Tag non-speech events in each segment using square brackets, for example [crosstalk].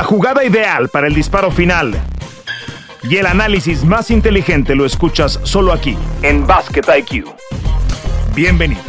La jugada ideal para el disparo final y el análisis más inteligente lo escuchas solo aquí, en Basket IQ. Bienvenidos.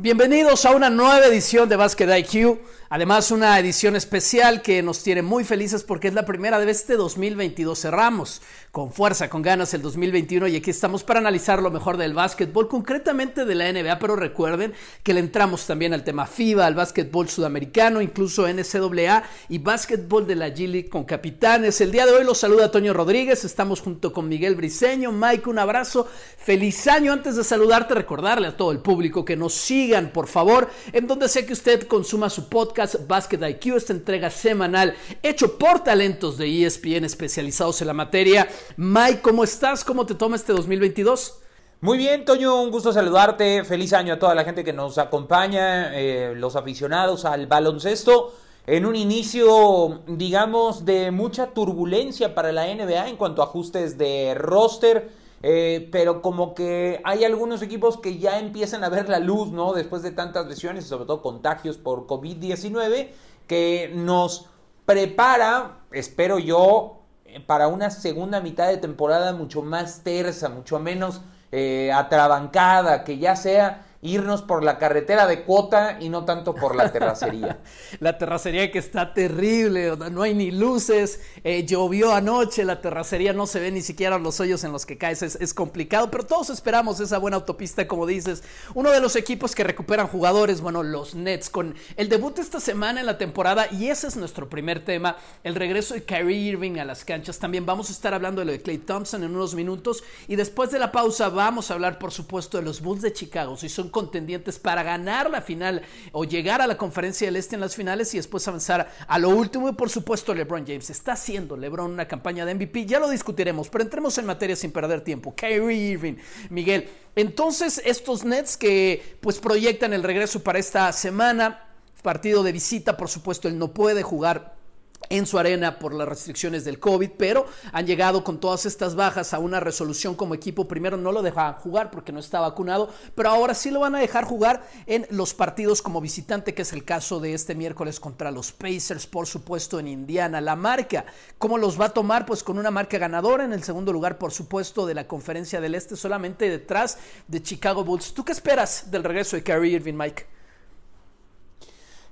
Bienvenidos a una nueva edición de Basket IQ. Además, una edición especial que nos tiene muy felices porque es la primera de este 2022. Cerramos con fuerza, con ganas el 2021 y aquí estamos para analizar lo mejor del básquetbol, concretamente de la NBA, pero recuerden que le entramos también al tema FIBA, al básquetbol sudamericano, incluso NCAA y básquetbol de la G League con capitanes. El día de hoy los saluda Toño Rodríguez, estamos junto con Miguel Briseño. Mike, un abrazo, feliz año. Antes de saludarte, recordarle a todo el público que nos sigan, por favor, en donde sea que usted consuma su podcast Basket IQ, esta entrega semanal hecho por talentos de ESPN especializados en la materia. Mike, ¿cómo estás? ¿Cómo te toma este 2022? Muy bien, Toño, un gusto saludarte. Feliz año a toda la gente que nos acompaña, eh, los aficionados al baloncesto. En un inicio, digamos, de mucha turbulencia para la NBA en cuanto a ajustes de roster. Eh, pero como que hay algunos equipos que ya empiezan a ver la luz, ¿no? Después de tantas lesiones y sobre todo contagios por COVID-19, que nos prepara, espero yo, para una segunda mitad de temporada mucho más tersa, mucho menos eh, atrabancada, que ya sea irnos por la carretera de cuota y no tanto por la terracería. [laughs] la terracería que está terrible, no hay ni luces, eh, llovió anoche, la terracería no se ve ni siquiera los hoyos en los que caes, es, complicado, pero todos esperamos esa buena autopista, como dices. Uno de los equipos que recuperan jugadores, bueno, los Nets, con el debut esta semana en la temporada, y ese es nuestro primer tema, el regreso de Kyrie Irving a las canchas. También vamos a estar hablando de lo de Clay Thompson en unos minutos, y después de la pausa vamos a hablar, por supuesto, de los Bulls de Chicago, si son contendientes para ganar la final o llegar a la conferencia del Este en las finales y después avanzar a lo último. Y por supuesto, LeBron James está haciendo LeBron una campaña de MVP. Ya lo discutiremos, pero entremos en materia sin perder tiempo. Kyrie Irving, Miguel. Entonces, estos Nets que pues proyectan el regreso para esta semana, partido de visita, por supuesto, él no puede jugar en su arena por las restricciones del COVID, pero han llegado con todas estas bajas a una resolución como equipo. Primero no lo dejaban jugar porque no está vacunado, pero ahora sí lo van a dejar jugar en los partidos como visitante, que es el caso de este miércoles contra los Pacers, por supuesto, en Indiana. La marca, ¿cómo los va a tomar? Pues con una marca ganadora en el segundo lugar, por supuesto, de la conferencia del Este, solamente detrás de Chicago Bulls. ¿Tú qué esperas del regreso de Kyrie Irving, Mike?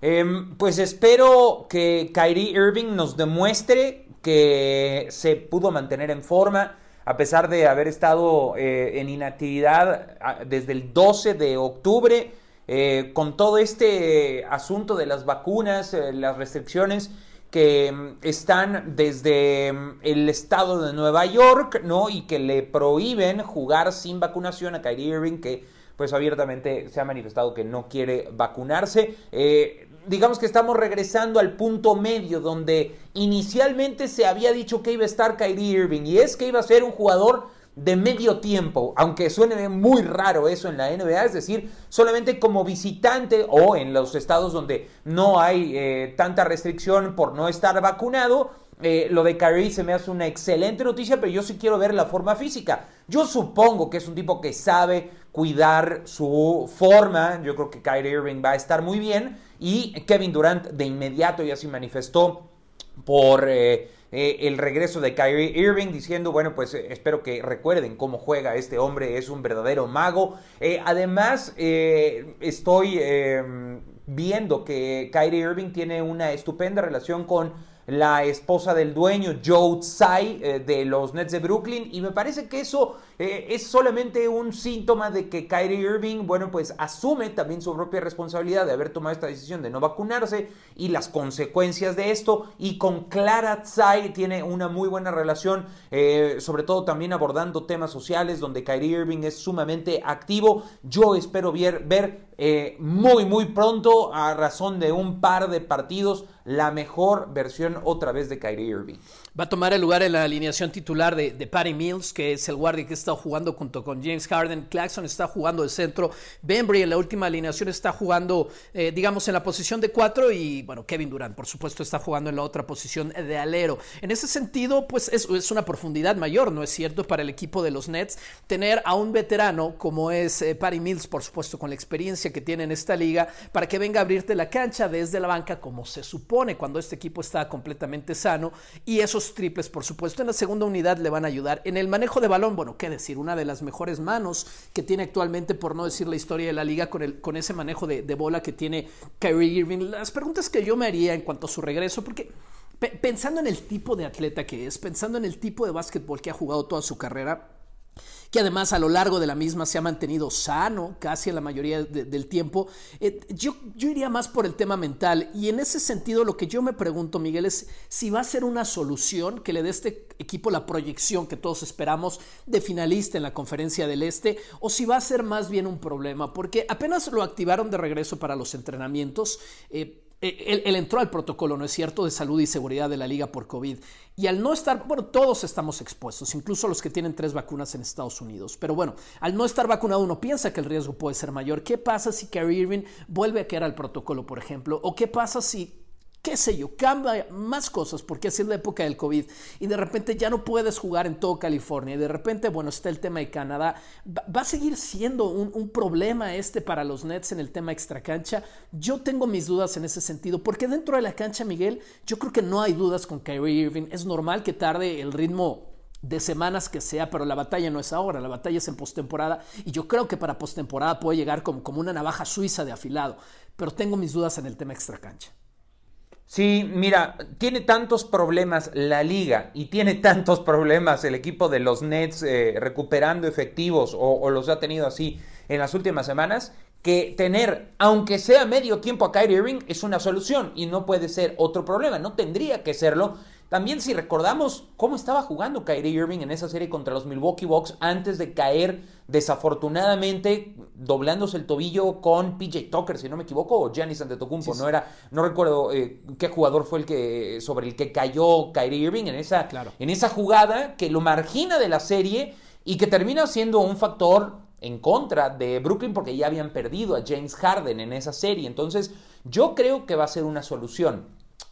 Em, pues espero que Kyrie Irving nos demuestre que se pudo mantener en forma a pesar de haber estado eh, en inactividad ah, desde el 12 de octubre, eh, con todo este asunto de las vacunas, eh, las restricciones que mm, están desde mm, el estado de Nueva York, ¿no? Y que le prohíben jugar sin vacunación a Kyrie Irving, que pues abiertamente se ha manifestado que no quiere vacunarse digamos que estamos regresando al punto medio donde inicialmente se había dicho que iba a estar Kyrie Irving y es que iba a ser un jugador de medio tiempo, aunque suene muy raro eso en la NBA, es decir, solamente como visitante o en los estados donde no hay eh, tanta restricción por no estar vacunado, eh, lo de Kyrie se me hace una excelente noticia, pero yo sí quiero ver la forma física. Yo supongo que es un tipo que sabe cuidar su forma. Yo creo que Kyrie Irving va a estar muy bien. Y Kevin Durant de inmediato ya se manifestó por eh, eh, el regreso de Kyrie Irving diciendo, bueno, pues espero que recuerden cómo juega este hombre, es un verdadero mago. además, estoy viendo que Kyrie Irving tiene una estupenda relación con la esposa del dueño, Joe Tsai, eh, de los Nets de Brooklyn. Y me parece que eso eh, es solamente un síntoma de que Kyrie Irving, bueno, pues asume también su propia responsabilidad de haber tomado esta decisión de no vacunarse y las consecuencias de esto. Y con Clara Tsai tiene una muy buena relación, eh, sobre todo también abordando temas sociales, donde Kyrie Irving es sumamente activo. Yo espero ver, ver muy, muy pronto, a razón de un par de partidos, la mejor versión otra vez de Kyrie Irving. Va a tomar el lugar en la alineación titular de, Patty Mills, que es el guardia que está jugando junto con James Harden. Claxon está jugando de centro. Bembry en la última alineación está jugando, eh, digamos, en la posición de cuatro. Y bueno, Kevin Durant, por supuesto, está jugando en la otra posición de alero. En ese sentido, pues es, es una profundidad mayor, ¿no es cierto? Para el equipo de los Nets, tener a un veterano como es eh, Patty Mills, por supuesto, con la experiencia que tiene en esta liga, para que venga a abrirte la cancha desde la banca como se supone cuando este equipo está completamente sano y esos triples, por supuesto, en la segunda unidad le van a ayudar. En el manejo de balón, bueno, qué decir, una de las mejores manos que tiene actualmente, por no decir la historia de la liga, con, el, con ese manejo de, de bola que tiene Kyrie Irving. Las preguntas que yo me haría en cuanto a su regreso, porque pensando en el tipo de atleta que es, pensando en el tipo de básquetbol que ha jugado toda su carrera, que además a lo largo de la misma se ha mantenido sano casi en la mayoría del tiempo. Eh, yo, yo iría más por el tema mental y en ese sentido lo que yo me pregunto, Miguel, es si va a ser una solución que le dé este equipo la proyección que todos esperamos de finalista en la conferencia del Este o si va a ser más bien un problema, porque apenas lo activaron de regreso para los entrenamientos. Eh, eh, él, entró al protocolo, ¿no es cierto?, de salud y seguridad de la liga por COVID. Y al no estar, bueno, todos estamos expuestos, incluso los que tienen tres vacunas en Estados Unidos. Pero bueno, al no estar vacunado uno piensa que el riesgo puede ser mayor. ¿Qué pasa si Kyrie Irving vuelve a quedar al protocolo, por ejemplo? ¿O qué pasa si qué sé yo, cambia más cosas porque así es la época del COVID y de repente ya no puedes jugar en todo California y de repente, bueno, está el tema de Canadá, va, a seguir siendo un, problema este para los Nets en el tema extracancha. Yo tengo mis dudas en ese sentido porque dentro de la cancha, Miguel, yo creo que no hay dudas con Kyrie Irving. Es normal que tarde el ritmo de semanas que sea, pero la batalla no es ahora, la batalla es en postemporada y yo creo que para postemporada puede llegar como, como una navaja suiza de afilado, pero tengo mis dudas en el tema extracancha. Sí, mira, tiene tantos problemas la liga y tiene tantos problemas el equipo de los Nets eh, recuperando efectivos o, los ha tenido así en las últimas semanas que tener, aunque sea medio tiempo a Kyrie Irving, es una solución y no puede ser otro problema, no tendría que serlo. También si recordamos cómo estaba jugando Kyrie Irving en esa serie contra los Milwaukee Bucks antes de caer desafortunadamente doblándose el tobillo con PJ Tucker, si no me equivoco, o Giannis Antetokounmpo, no era no recuerdo eh, qué jugador fue el que sobre el que cayó Kyrie Irving en esa en esa jugada que lo margina de la serie y que termina siendo un factor en contra de Brooklyn porque ya habían perdido a James Harden en esa serie. Entonces, yo creo que va a ser una solución.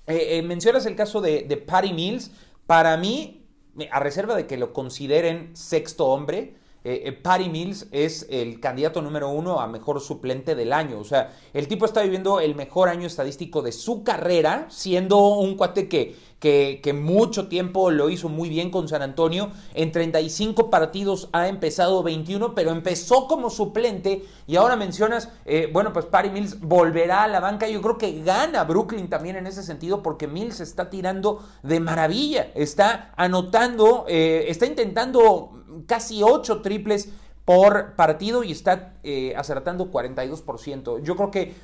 Eh, eh, mencionas el caso de, de Patty Mills. Para mí, a reserva de que lo consideren sexto hombre, eh, Patty Mills es el candidato número uno a mejor suplente del año. O sea, el tipo está viviendo el mejor año estadístico de su carrera, siendo un cuate que que, mucho tiempo lo hizo muy bien con San Antonio. En 35 partidos ha empezado 21, pero empezó como suplente. Y ahora mencionas, eh, bueno, pues Patty Mills volverá a la banca. Yo creo que gana Brooklyn también en ese sentido, porque Mills está tirando de maravilla. Está anotando, eh, está intentando casi 8 triples por partido y está eh, acertando 42%. Yo creo que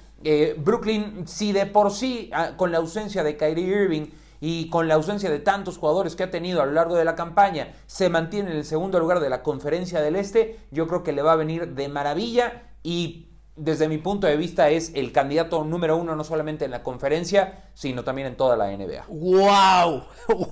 Brooklyn, si de por sí, ah, con la ausencia de Kyrie Irving, y con la ausencia de tantos jugadores que ha tenido a lo largo de la campaña, se mantiene en el segundo lugar de la conferencia del Este, yo creo que le va a venir de maravilla y desde mi punto de vista, es el candidato número uno no solamente en la conferencia, sino también en toda la NBA. ¡Wow!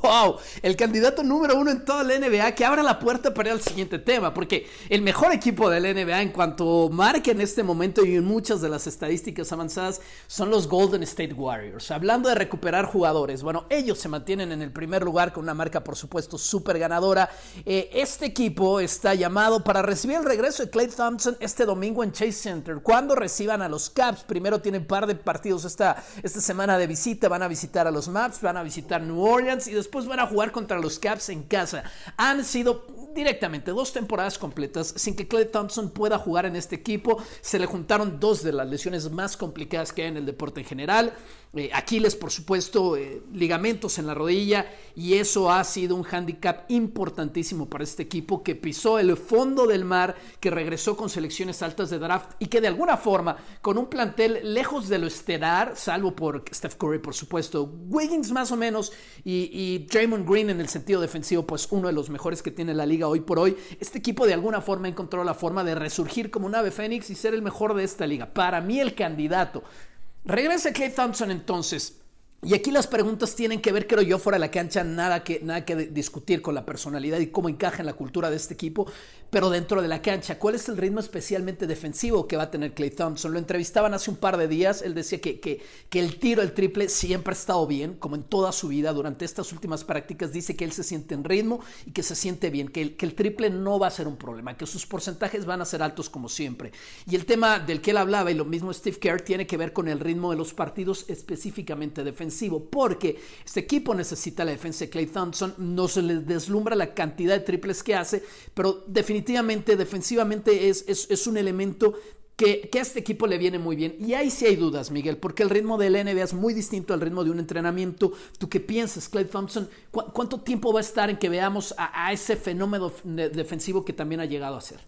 ¡Wow! El candidato número uno en toda la NBA que abre la puerta para ir al siguiente tema, porque el mejor equipo de la NBA en cuanto marca en este momento y en muchas de las estadísticas avanzadas son los Golden State Warriors. Hablando de recuperar jugadores, bueno, ellos se mantienen en el primer lugar con una marca, por supuesto, súper ganadora. Eh, este equipo está llamado para recibir el regreso de Clay Thompson este domingo en Chase Center cuando reciban a los Caps. Primero tienen par de partidos esta, esta semana de visita. Van a visitar a los Maps, van a visitar New Orleans y después van a jugar contra los Caps en casa. Han sido directamente dos temporadas completas sin que Clay Thompson pueda jugar en este equipo. Se le juntaron dos de las lesiones más complicadas que hay en el deporte en general. Eh, Aquiles, por supuesto, eh, ligamentos en la rodilla y eso ha sido un hándicap importantísimo para este equipo que pisó el fondo del mar, que regresó con selecciones altas de draft y que de alguna forma, con un plantel lejos de lo estelar, salvo por Steph Curry, por supuesto, Wiggins más o menos y, y Draymond Green en el sentido defensivo, pues uno de los mejores que tiene la liga hoy por hoy, este equipo de alguna forma encontró la forma de resurgir como un ave fénix y ser el mejor de esta liga. Para mí el candidato Regresa Clay Thompson entonces. Y aquí las preguntas tienen que ver, creo yo, fuera de la cancha, nada que, nada que discutir con la personalidad y cómo encaja en la cultura de este equipo, pero dentro de la cancha, ¿cuál es el ritmo especialmente defensivo que va a tener Clay Thompson? Lo entrevistaban hace un par de días, él decía que, que, que el tiro, el triple, siempre ha estado bien, como en toda su vida, durante estas últimas prácticas, dice que él se siente en ritmo y que se siente bien, que el, que el triple no va a ser un problema, que sus porcentajes van a ser altos como siempre. Y el tema del que él hablaba, y lo mismo Steve Kerr, tiene que ver con el ritmo de los partidos específicamente defensivos defensivo, porque este equipo necesita la defensa de Clay Thompson, no se le deslumbra la cantidad de triples que hace, pero definitivamente defensivamente es, es, un elemento que, que, a este equipo le viene muy bien. Y ahí sí hay dudas, Miguel, porque el ritmo del NBA es muy distinto al ritmo de un entrenamiento. ¿Tú qué piensas, Clay Thompson? ¿Cuánto tiempo va a estar en que veamos a, a ese fenómeno defensivo que también ha llegado a ser?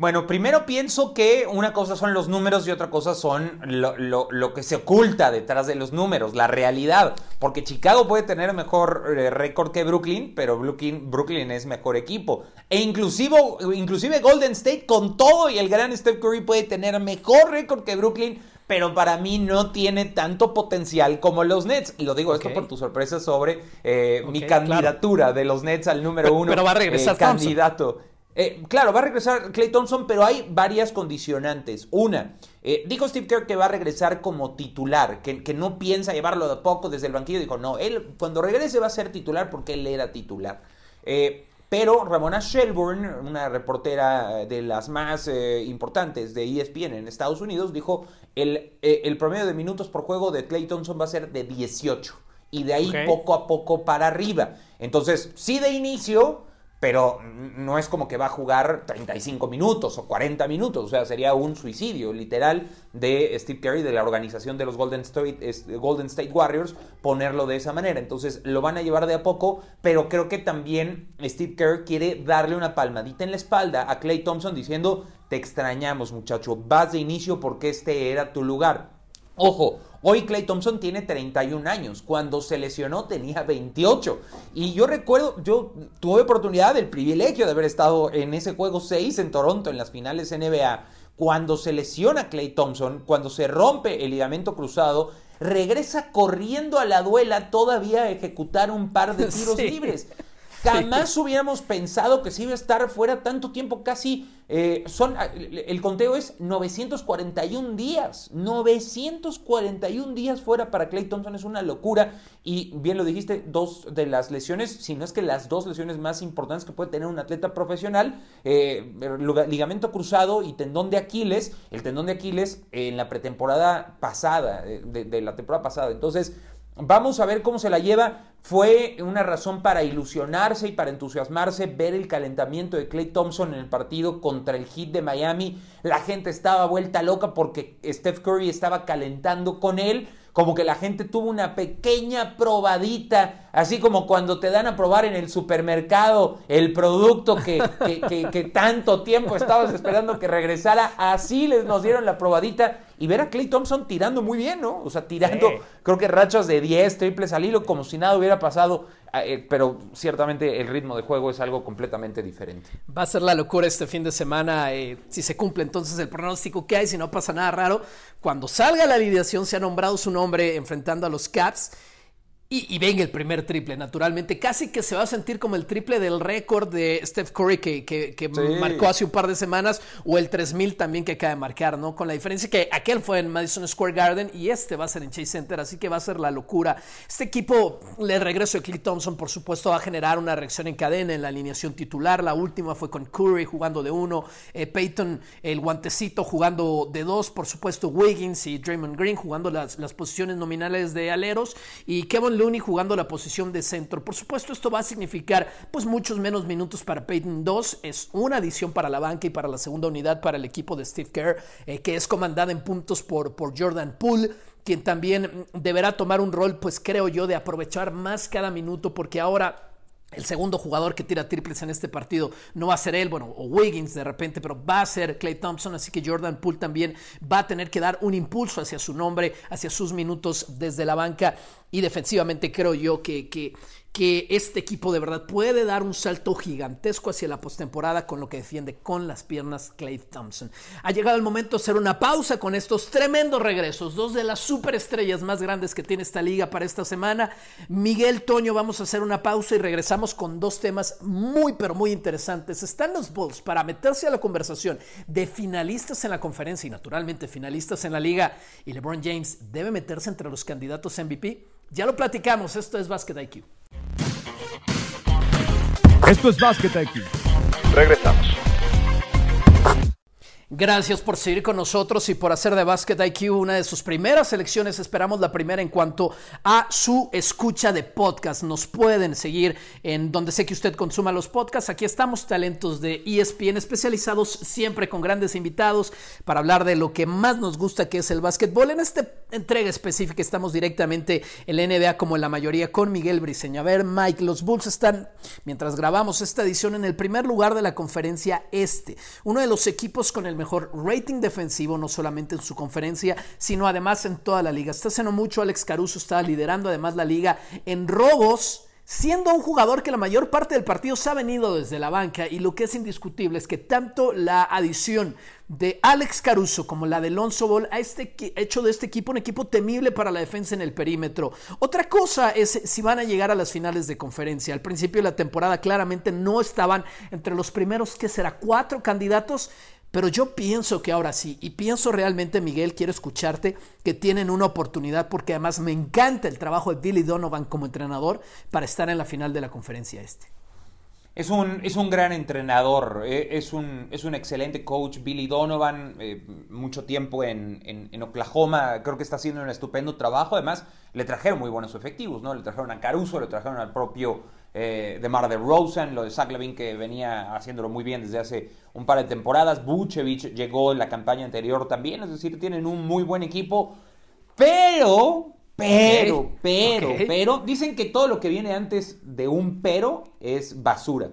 Bueno, primero pienso que una cosa son los números y otra cosa son lo, que se oculta detrás de los números, la realidad. Porque Chicago puede tener mejor eh, récord que Brooklyn, pero Brooklyn, Brooklyn, es mejor equipo. E inclusive, inclusive Golden State con todo y el gran Steph Curry puede tener mejor récord que Brooklyn, pero para mí no tiene tanto potencial como los Nets. Y lo digo esto por tu sorpresa sobre eh, mi candidatura de los Nets al número uno. Pero va a regresar eh, candidato. Eh, claro, va a regresar Clay Thompson, pero hay varias condicionantes. Una, eh, dijo Steve Kerr que va a regresar como titular, que, que, no piensa llevarlo de poco desde el banquillo. Dijo, no, él cuando regrese va a ser titular porque él era titular. Eh, pero Ramona Shelburne, una reportera de las más importantes de ESPN en Estados Unidos, dijo el, el promedio de minutos por juego de Clay Thompson va a ser de 18 y de ahí poco a poco para arriba. Entonces, sí de inicio pero no es como que va a jugar 35 minutos o 40 minutos, o sea, sería un suicidio literal de Steve Kerr de la organización de los Golden State, Golden State Warriors ponerlo de esa manera. Entonces lo van a llevar de a poco, pero creo que también Steve Kerr quiere darle una palmadita en la espalda a Clay Thompson diciendo, te extrañamos muchacho, vas de inicio porque este era tu lugar. Ojo, Hoy Clay Thompson tiene 31 años. Cuando se lesionó tenía 28. Y yo recuerdo, yo tuve oportunidad, el privilegio de haber estado en ese juego 6 en Toronto, en las finales NBA. Cuando se lesiona Clay Thompson, cuando se rompe el ligamento cruzado, regresa corriendo a la duela todavía a ejecutar un par de [laughs] tiros libres. Jamás hubiéramos pensado que se iba a estar fuera tanto tiempo, casi eh, son, ah, el conteo es 941 días. 941 días fuera para Clay Thompson es una locura. Y bien lo dijiste, dos de las lesiones, si no es que las dos lesiones más importantes que puede tener un atleta profesional, eh, ligamento cruzado y tendón de Aquiles. El tendón de Aquiles en la pretemporada pasada, eh, de la temporada pasada. Entonces, Vamos a ver cómo se la lleva. Fue una razón para ilusionarse y para entusiasmarse ver el calentamiento de Clay Thompson en el partido contra el Heat de Miami. La gente estaba vuelta loca porque Steph Curry estaba calentando con él como que la gente tuvo una pequeña probadita, así como cuando te dan a probar en el supermercado el producto que, que, tanto tiempo estabas esperando que regresara, así les nos dieron la probadita y ver a Clay Thompson tirando muy bien, ¿no? O sea, tirando, creo que rachas de 10, triples al hilo, como si nada hubiera pasado. Ah, eh, pero ciertamente el ritmo de juego es algo completamente diferente. Va a ser la locura este fin de semana eh, si se cumple entonces el pronóstico que hay, si no pasa nada raro. Cuando salga la alineación se ha nombrado su nombre enfrentando a los Caps y, venga el primer triple, naturalmente. Casi que se va a sentir como el triple del récord de Steph Curry que, marcó hace un par de semanas, o el 3000 también que acaba de marcar, ¿no? Con la diferencia que aquel fue en Madison Square Garden y este va a ser en Chase Center, así que va a ser la locura. Este equipo, el regreso de Clay Thompson, por supuesto, va a generar una reacción en cadena en la alineación titular. La última fue con Curry jugando de uno, eh, Peyton, el guantecito jugando de dos, por supuesto, Wiggins y Draymond Green jugando las, las posiciones nominales de aleros, y Kevin Looney jugando la posición de centro. Por supuesto, esto va a significar pues muchos menos minutos para Peyton 2. Es una adición para la banca y para la segunda unidad para el equipo de Steve Kerr, eh, que es comandada en puntos por, por Jordan Poole quien también deberá tomar un rol, pues creo yo, de aprovechar más cada minuto, porque ahora el segundo jugador que tira triples en este partido no va a ser él, bueno, o Wiggins de repente, pero va a ser Clay Thompson, así que Jordan Poole también va a tener que dar un impulso hacia su nombre, hacia sus minutos desde la banca. Y defensivamente creo yo que, que que este equipo de verdad puede dar un salto gigantesco hacia la postemporada con lo que defiende con las piernas Clay Thompson. Ha llegado el momento de hacer una pausa con estos tremendos regresos, dos de las superestrellas más grandes que tiene esta liga para esta semana. Miguel Toño, vamos a hacer una pausa y regresamos con dos temas muy pero muy interesantes. Están los Bulls para meterse a la conversación de finalistas en la conferencia y naturalmente finalistas en la liga y LeBron James debe meterse entre los candidatos MVP. Ya lo platicamos, esto es Basket IQ. Esto es Basket IQ. Regresamos. Gracias por seguir con nosotros y por hacer de Basket IQ una de sus primeras selecciones. Esperamos la primera en cuanto a su escucha de podcast. Nos pueden seguir en donde sé que usted consuma los podcasts. Aquí estamos, talentos de ESPN, especializados siempre con grandes invitados para hablar de lo que más nos gusta, que es el básquetbol. En esta entrega específica estamos directamente en la NBA, como en la mayoría, con Miguel Briseño. A ver, Mike, los Bulls están, mientras grabamos esta edición, en el primer lugar de la conferencia este. Uno de los equipos con el mejor rating defensivo, no solamente en su conferencia, sino además en toda la liga. Hasta hace no mucho Alex Caruso estaba liderando además la liga en robos siendo un jugador que la mayor parte del partido se ha venido desde la banca y lo que es indiscutible es que tanto la adición de Alex Caruso como la de Lonzo Ball ha este, hecho de este equipo un equipo temible para la defensa en el perímetro. Otra cosa es si van a llegar a las finales de conferencia. Al principio de la temporada claramente no estaban entre los primeros, que será? Cuatro candidatos. Pero yo pienso que ahora sí, y pienso realmente, Miguel, quiero escucharte, que tienen una oportunidad, porque además me encanta el trabajo de Billy Donovan como entrenador para estar en la final de la conferencia este. Es un, es un gran entrenador, eh, es, un, es un excelente coach, Billy Donovan, eh, mucho tiempo en, en, Oklahoma, creo que está haciendo un estupendo trabajo, además le trajeron muy buenos efectivos, ¿no? Le trajeron a Caruso, le trajeron al propio eh, de Mar de Rosen, lo de Zach Levine que venía haciéndolo muy bien desde hace un par de temporadas. Buchevich llegó en la campaña anterior también, es decir, tienen un muy buen equipo, pero, pero, pero, pero, dicen que todo lo que viene antes de un pero es basura.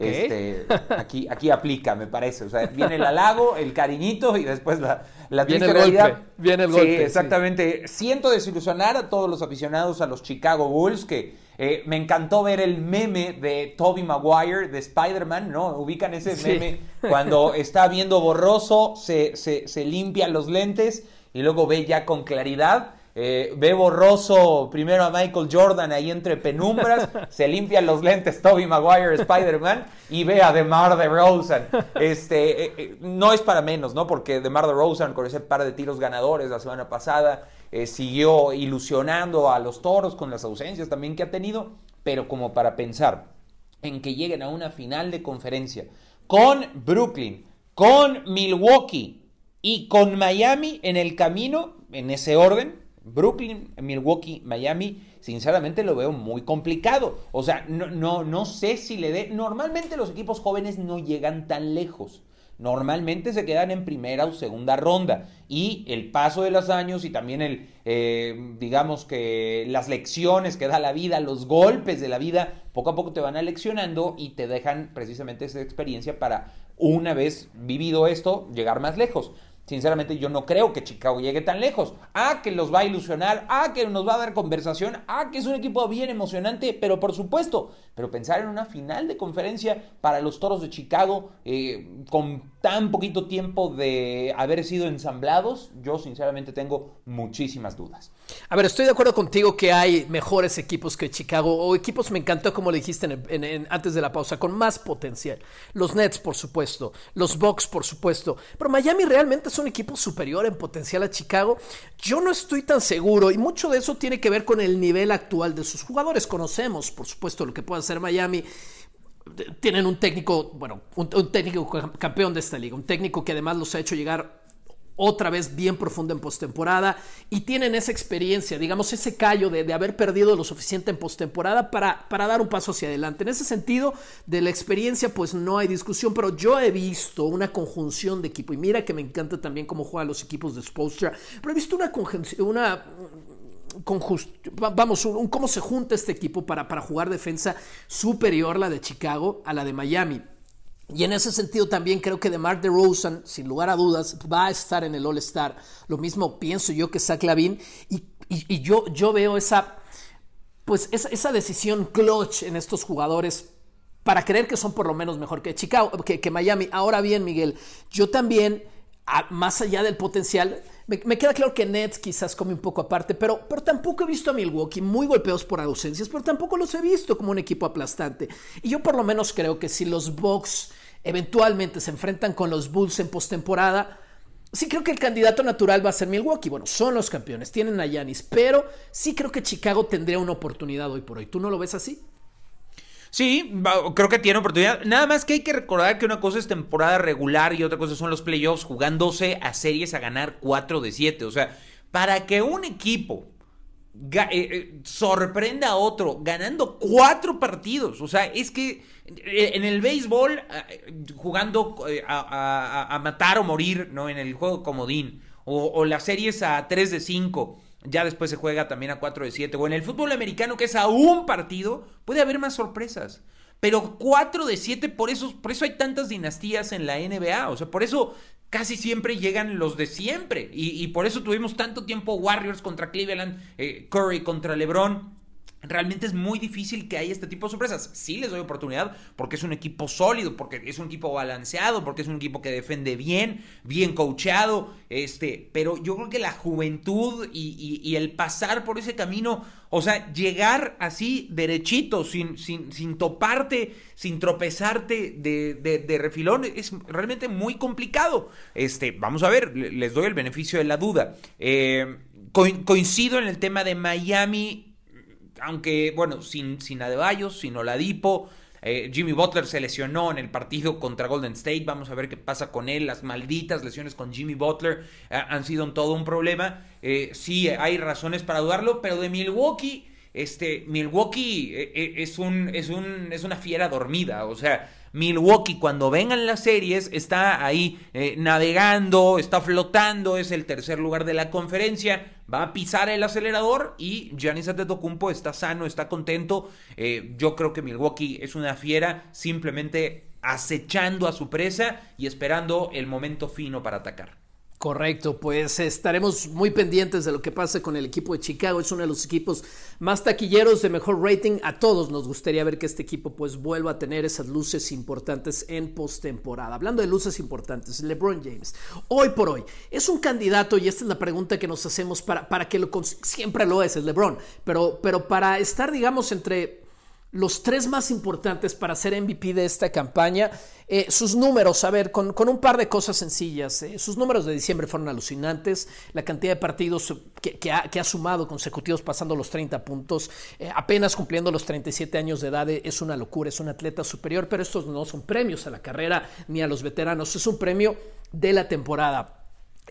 Este, aquí, aquí aplica, me parece. O sea, viene el halago, el cariñito y después la, la viene el golpe. Viene el golpe. Sí, exactamente. Siento desilusionar a todos los aficionados a los Chicago Bulls que eh, me encantó ver el meme de Toby Maguire de Spider-Man, ¿no? Ubican ese meme cuando está viendo borroso, se, se, se limpia los lentes y luego ve ya con claridad. Eh, ve borroso primero a Michael Jordan ahí entre penumbras, [laughs] se limpian los lentes Toby Maguire, Spider-Man, y ve a DeMar DeRozan. Este, eh, eh, no es para menos, ¿no? Porque DeMar DeRozan con ese par de tiros ganadores la semana pasada siguió ilusionando a los toros con las ausencias también que ha tenido, pero como para pensar en que lleguen a una final de conferencia con Brooklyn, con Milwaukee y con Miami en el camino, en ese orden, Brooklyn, Milwaukee, Miami, sinceramente lo veo muy complicado. O sea, no, no, no sé si le dé. Normalmente los equipos jóvenes no llegan tan lejos. Normalmente se quedan en primera o segunda ronda. Y el paso de los años y también el, eh, digamos que las lecciones que da la vida, los golpes de la vida, poco a poco te van aleccionando y te dejan precisamente esa experiencia para, una vez vivido esto, llegar más lejos. Sinceramente, yo no creo que Chicago llegue tan lejos. Ah, que los va a ilusionar, ah, que nos va a dar conversación, ah, que es un equipo bien emocionante, pero por supuesto, pero pensar en una final de conferencia para los Toros de Chicago eh, con tan poquito tiempo de haber sido ensamblados, yo sinceramente tengo muchísimas dudas. A ver, estoy de acuerdo contigo que hay mejores equipos que Chicago, o equipos, me encantó como le dijiste antes de la pausa, con más potencial. Los Nets, por supuesto, los Bucks, por supuesto, pero Miami realmente un equipo superior en potencial a Chicago. Yo no estoy tan seguro, y mucho de eso tiene que ver con el nivel actual de sus jugadores. Conocemos, por supuesto, lo que puede hacer Miami tienen un técnico, bueno, un, técnico campeón de esta liga, un técnico que además los ha hecho llegar otra vez bien profundo en postemporada y tienen esa experiencia, digamos, ese callo de, haber perdido lo suficiente en postemporada para, para dar un paso hacia adelante. En ese sentido, de la experiencia, pues no hay discusión, pero yo he visto una conjunción de equipo y mira que me encanta también cómo juegan los equipos de Spolstra, pero he visto una conjunción, una vamos, un, cómo se junta este equipo para, para jugar defensa superior la de Chicago a la de Miami. Y en ese sentido también creo que DeMar DeRozan, sin lugar a dudas, va a estar en el All-Star. Lo mismo pienso yo que Zach Lavin. Y, y, yo, yo veo esa, pues esa, decisión clutch en estos jugadores para creer que son por lo menos mejor que Chicago, que, que Miami. Ahora bien, Miguel, yo también, más allá del potencial, me, queda claro que Nets quizás come un poco aparte, pero, pero tampoco he visto a Milwaukee muy golpeados por ausencias, pero tampoco los he visto como un equipo aplastante. Y yo por lo menos creo que si los Bucks eventualmente se enfrentan con los Bulls en postemporada, sí creo que el candidato natural va a ser Milwaukee. Bueno, son los campeones, tienen a Yanis, pero sí creo que Chicago tendría una oportunidad hoy por hoy. ¿Tú no lo ves así? Sí, creo que tiene oportunidad. Nada más que hay que recordar que una cosa es temporada regular y otra cosa son los playoffs jugándose a series a ganar 4 de 7. O sea, para que un equipo eh, eh, sorprenda a otro ganando cuatro partidos. O sea, es que eh, en el béisbol, jugando a, matar o morir, ¿no? En el juego comodín. O, o las series a 3 de 5 ya después se juega también a 4 de 7. O en el fútbol americano, que es a un partido, puede haber más sorpresas. Pero 4 de 7, por eso, por eso hay tantas dinastías en la NBA. O sea, por eso casi siempre llegan los de siempre. Y, por eso tuvimos tanto tiempo Warriors contra Cleveland, eh, Curry contra LeBron realmente es muy difícil que haya este tipo de sorpresas. Sí les doy oportunidad porque es un equipo sólido, porque es un equipo balanceado, porque es un equipo que defiende bien, bien coacheado, este, pero yo creo que la juventud y, el pasar por ese camino, o sea, llegar así derechito, sin, sin, sin toparte, sin tropezarte de, de, refilón, es realmente muy complicado. Este, vamos a ver, les doy el beneficio de la duda. Eh, coincido en el tema de Miami aunque, bueno, sin, sin Adebayos, sin Oladipo. Eh, Jimmy Butler se lesionó en el partido contra Golden State. Vamos a ver qué pasa con él. Las malditas lesiones con Jimmy Butler eh, han sido todo un problema. Eh, sí, hay razones para dudarlo, pero de Milwaukee, este, Milwaukee es, un, es, un, es una fiera dormida. O sea, Milwaukee cuando vengan las series está ahí eh, navegando, está flotando, es el tercer lugar de la conferencia, va a pisar el acelerador y Giannis Antetokounmpo está sano, está contento. Eh, yo creo que Milwaukee es una fiera simplemente acechando a su presa y esperando el momento fino para atacar. Correcto, pues estaremos muy pendientes de lo que pase con el equipo de Chicago. Es uno de los equipos más taquilleros de mejor rating. A todos nos gustaría ver que este equipo pues vuelva a tener esas luces importantes en postemporada. Hablando de luces importantes, LeBron James, hoy por hoy, es un candidato y esta es la pregunta que nos hacemos para, para que lo siempre lo es, es LeBron, pero, pero para estar digamos entre los tres más importantes para ser MVP de esta campaña. Eh, sus números, a ver, con, un par de cosas sencillas. Eh, sus números de diciembre fueron alucinantes. La cantidad de partidos que, ha, sumado consecutivos pasando los 30 puntos, eh, apenas cumpliendo los 37 años de edad, es una locura, es un atleta superior, pero estos no son premios a la carrera ni a los veteranos, es un premio de la temporada.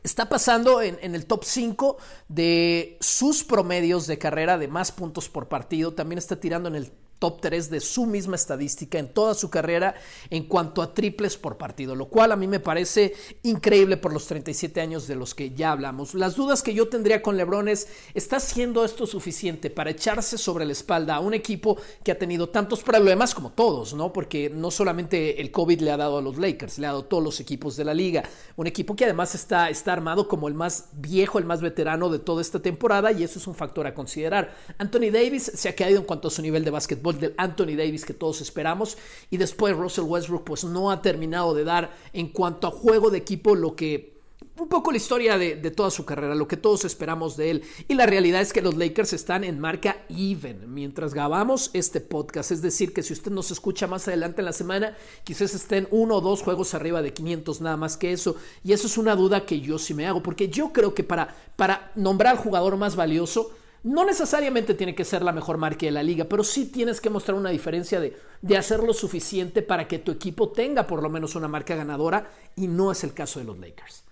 Está pasando en, en, el top 5 de sus promedios de carrera de más puntos por partido. También está tirando en el top 3 de su misma estadística en toda su carrera en cuanto a triples por partido, lo cual a mí me parece increíble por los 37 años de los que ya hablamos. Las dudas que yo tendría con LeBron es, ¿está haciendo esto suficiente para echarse sobre la espalda a un equipo que ha tenido tantos problemas como todos, ¿no? Porque no solamente el COVID le ha dado a los Lakers, le ha dado a todos los equipos de la liga, un equipo que además está, está armado como el más viejo, el más veterano de toda esta temporada y eso es un factor a considerar. Anthony Davis se ha caído en cuanto a su nivel de básquetbol del Anthony Davis que todos esperamos. Y después Russell Westbrook pues no ha terminado de dar en cuanto a juego de equipo lo que un poco la historia de, toda su carrera, lo que todos esperamos de él. Y la realidad es que los Lakers están en marca even mientras grabamos este podcast. Es decir, que si usted nos escucha más adelante en la semana, quizás estén uno o dos juegos arriba de 500, nada más que eso. Y eso es una duda que yo sí me hago, porque yo creo que para, para nombrar al jugador más valioso, no necesariamente tiene que ser la mejor marca de la liga, pero sí tienes que mostrar una diferencia de, de hacer lo suficiente para que tu equipo tenga por lo menos una marca ganadora y no es el caso de los Lakers.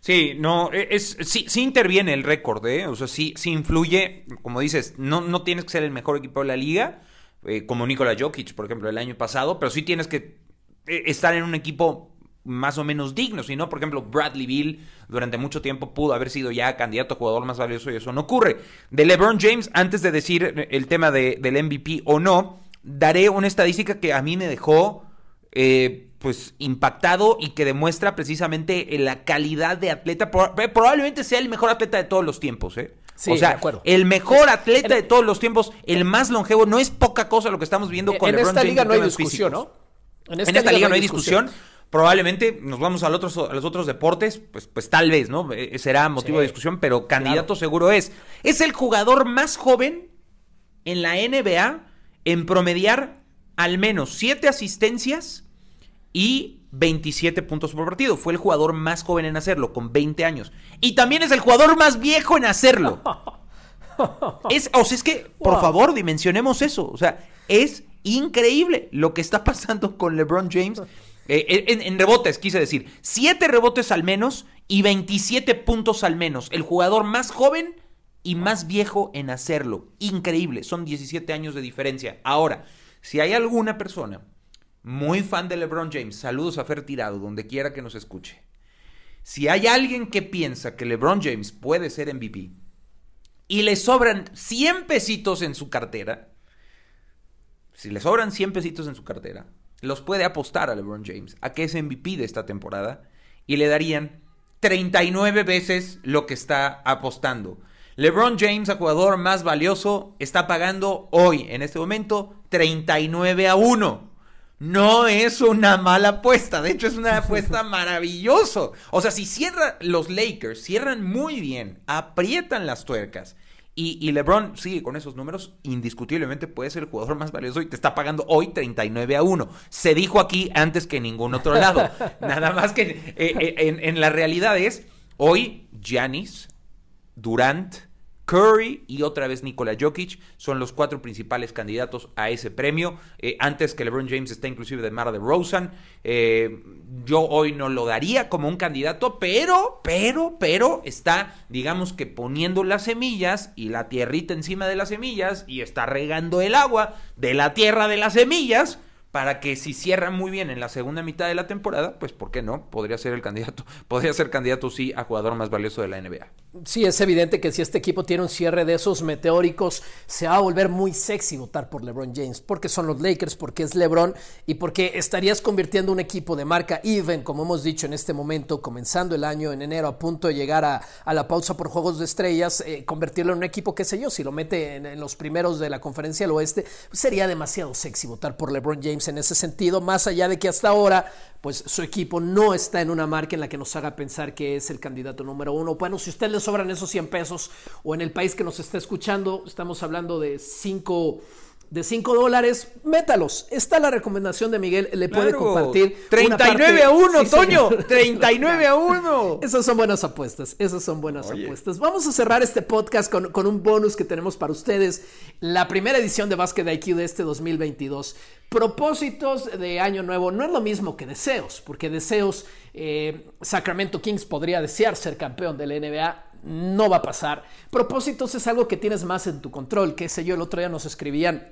Sí, no, e, es, sí, interviene el récord, ¿eh? O sea, sí, sí influye, como dices, no, no tienes que ser el mejor equipo de la liga, eh, como Nikola Jokic, por ejemplo, el año pasado, pero sí tienes que eh, estar en un equipo más o menos dignos. Si no, por ejemplo, Bradley Bill durante mucho tiempo pudo haber sido ya candidato a jugador más valioso y eso no ocurre. De LeBron James, antes de decir el tema de, del MVP o no, daré una estadística que a mí me dejó eh, pues impactado y que demuestra precisamente la calidad de atleta. Eh, probablemente sea el mejor atleta de todos los tiempos, ¿eh? o sea, el mejor atleta de todos los tiempos, el más longevo, no es poca cosa lo que estamos viendo con LeBron James. En esta liga no hay discusión, ¿no? En esta, liga, no hay discusión Probablemente nos vamos al otros, a los otros deportes, pues, pues tal vez, ¿no? Eh, será motivo de discusión, pero candidato seguro es. Es el jugador más joven en la NBA en promediar al menos 7 asistencias y 27 puntos por partido. Fue el jugador más joven en hacerlo, con 20 años. Y también es el jugador más viejo en hacerlo. [laughs] es, o sea, es que, por favor, dimensionemos eso. O sea, es increíble lo que está pasando con LeBron James. Eh, en, rebotes, quise decir. 7 rebotes al menos y 27 puntos al menos. El jugador más joven y más viejo en hacerlo. Increíble. Son 17 años de diferencia. Ahora, si hay alguna persona muy fan de LeBron James, saludos a Fer Tirado, donde quiera que nos escuche. Si hay alguien que piensa que LeBron James puede ser MVP y le sobran 100 pesitos en su cartera, si le sobran 100 pesitos en su cartera, los puede apostar a LeBron James a que es MVP de esta temporada y le darían 39 veces lo que está apostando. LeBron James, el jugador más valioso, está pagando hoy, en este momento, 39 a 1. No es una mala apuesta, de hecho es una apuesta [laughs] maravilloso. O sea, si cierran los Lakers, cierran muy bien, aprietan las tuercas y, LeBron sigue con esos números, indiscutiblemente puede ser el jugador más valioso y te está pagando hoy 39 a 1. Se dijo aquí antes que en ningún otro lado. [laughs] Nada más que eh, eh, en, en, la realidad es, hoy Giannis, Durant, Curry y otra vez Nikola Jokic son los cuatro principales candidatos a ese premio. Eh, antes que LeBron James está inclusive de Mara de Rosen. Eh, yo hoy no lo daría como un candidato, pero, pero, pero está, digamos que poniendo las semillas y la tierrita encima de las semillas y está regando el agua de la tierra de las semillas para que si cierra muy bien en la segunda mitad de la temporada, pues ¿por qué no? Podría ser el candidato, [laughs] podría ser candidato sí a jugador más valioso de la NBA. Sí, es evidente que si este equipo tiene un cierre de esos meteóricos, se va a volver muy sexy votar por LeBron James, porque son los Lakers, porque es LeBron y porque estarías convirtiendo un equipo de marca even, como hemos dicho en este momento, comenzando el año en enero, a punto de llegar a, la pausa por Juegos de Estrellas, eh, convertirlo en un equipo, qué sé yo, si lo mete en, los primeros de la conferencia del oeste, pues sería demasiado sexy votar por LeBron James en ese sentido, más allá de que hasta ahora, pues su equipo no está en una marca en la que nos haga pensar que es el candidato número uno. Bueno, si a usted le sobran esos 100 pesos o en el país que nos está escuchando, estamos hablando de 5 de 5 dólares, métalos. Está la recomendación de Miguel, le puede compartir. 39 a 1, Toño. 39 [laughs] a 1. Esas son buenas apuestas. Esas son buenas apuestas. Vamos a cerrar este podcast con, con, un bonus que tenemos para ustedes. La primera edición de Basket IQ de este 2022. Propósitos de año nuevo no es lo mismo que deseos, porque deseos, eh, Sacramento Kings podría desear ser campeón de la NBA, no va a pasar. Propósitos es algo que tienes más en tu control, que sé yo, el otro día nos escribían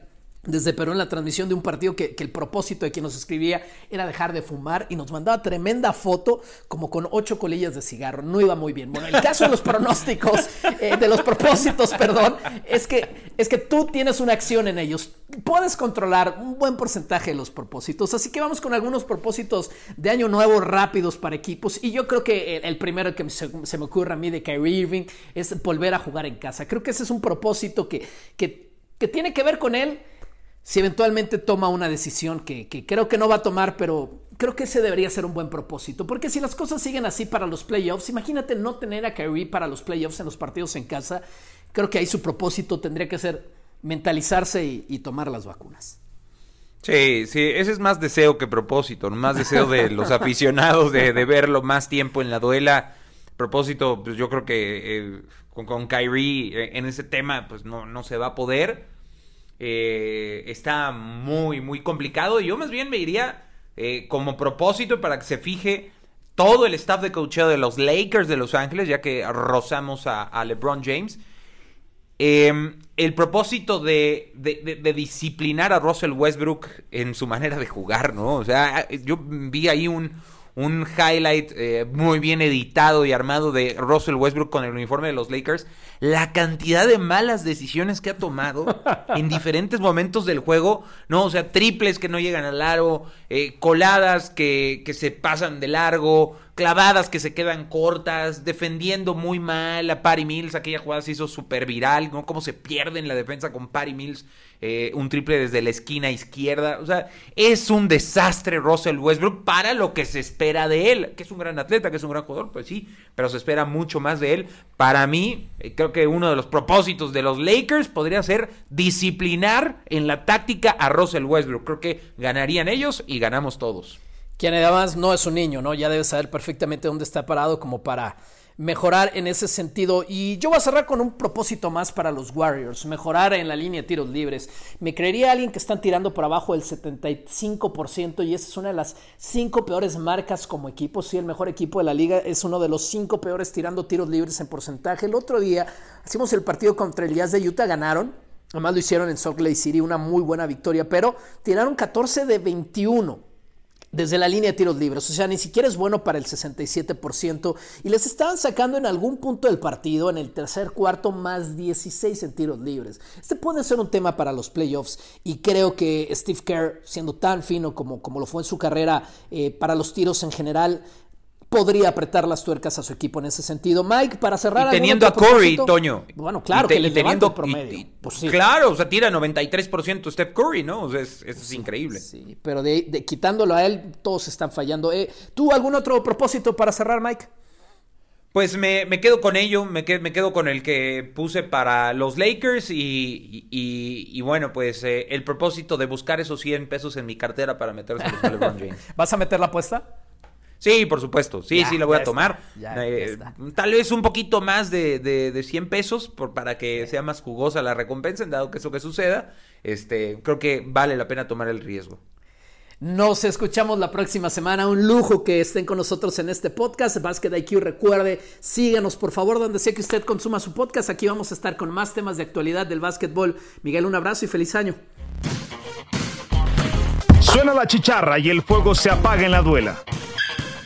desde Perú en la transmisión de un partido que, el propósito de quien nos escribía era dejar de fumar y nos mandaba tremenda foto como con ocho colillas de cigarro. No iba muy bien. Bueno, el caso de los pronósticos, eh, de los propósitos, perdón, es que, es que tú tienes una acción en ellos. Puedes controlar un buen porcentaje de los propósitos. Así que vamos con algunos propósitos de año nuevo rápidos para equipos. Y yo creo que el, primero que se, me ocurre a mí de Kyrie Irving es volver a jugar en casa. Creo que ese es un propósito que, que, que tiene que ver con él si eventualmente toma una decisión que, creo que no va a tomar, pero creo que ese debería ser un buen propósito. Porque si las cosas siguen así para los playoffs, imagínate no tener a Kyrie para los playoffs en los partidos en casa. Creo que ahí su propósito tendría que ser mentalizarse y, tomar las vacunas. Sí, sí, ese es más deseo que propósito, más deseo de los [laughs] aficionados de, verlo más tiempo en la duela. Propósito, pues yo creo que eh, con, con Kyrie eh, en ese tema, pues no, no se va a poder. Eh, está muy, muy complicado. Y yo más bien me iría eh, como propósito para que se fije todo el staff de coacheo de los Lakers de Los Ángeles, ya que rozamos a, LeBron James. Em, el propósito de, de, disciplinar a Russell Westbrook en su manera de jugar, ¿no? O sea, yo vi ahí un, un highlight eh, muy bien editado y armado de Russell Westbrook con el uniforme de los Lakers, la cantidad de malas decisiones que ha tomado [laughs] en diferentes momentos del juego, ¿no? O sea, triples que no llegan al aro, eh, coladas que, que se pasan de largo, clavadas que se quedan cortas, defendiendo muy mal a Patty Mills, aquella jugada se hizo súper viral, ¿no? Cómo se pierde en la defensa con Patty Mills, eh, un triple desde la esquina izquierda, o sea, es un desastre Russell Westbrook para lo que se espera de él, que es un gran atleta, que es un gran jugador, pues sí, pero se espera mucho más de él. Para mí, eh, creo que uno de los propósitos de los Lakers podría ser disciplinar en la táctica a Russell Westbrook, creo que ganarían ellos y ganamos todos quien además no es un niño, ¿no? Ya debe saber perfectamente dónde está parado como para mejorar en ese sentido. Y yo voy a cerrar con un propósito más para los Warriors, mejorar en la línea de tiros libres. Me creería alguien que están tirando por abajo del 75% y esa es una de las cinco peores marcas como equipo. Sí, el mejor equipo de la liga es uno de los cinco peores tirando tiros libres en porcentaje. El otro día hicimos el partido contra el Jazz de Utah, ganaron. Además lo hicieron en Salt Lake City, una muy buena victoria, pero tiraron 14 de 21 desde la línea de tiros libres, o sea, ni siquiera es bueno para el 67% y les estaban sacando en algún punto del partido, en el tercer cuarto, más 16 en tiros libres. Este puede ser un tema para los playoffs y creo que Steve Kerr, siendo tan fino como, como lo fue en su carrera eh, para los tiros en general, podría apretar las tuercas a su equipo en ese sentido. Mike, para cerrar. Y teniendo a Curry, Toño. Bueno, claro, que le teniendo promedio. Pues claro, o sea, tira 93% Steph Curry, ¿no? O sea, eso es increíble. Sí, pero de, quitándolo a él, todos están fallando. Eh, ¿Tú algún otro propósito para cerrar, Mike? Pues me, quedo con ello, me, me, quedo con el que puse para los Lakers y, bueno, pues eh, el propósito de buscar esos 100 pesos en mi cartera para meterse los LeBron [laughs] James. ¿Vas a meter la apuesta? Sí, por supuesto. Sí, sí, la voy a tomar. Eh, tal vez un poquito más de, de, 100 pesos por, para que sea más jugosa la recompensa, en dado que eso que suceda. Este, creo que vale la pena tomar el riesgo. Nos escuchamos la próxima semana. Un lujo que estén con nosotros en este podcast. Basket IQ, recuerde, síganos por favor donde sea que usted consuma su podcast. Aquí vamos a estar con más temas de actualidad del básquetbol. Miguel, un abrazo y feliz año. Suena la chicharra y el fuego se apaga en la duela.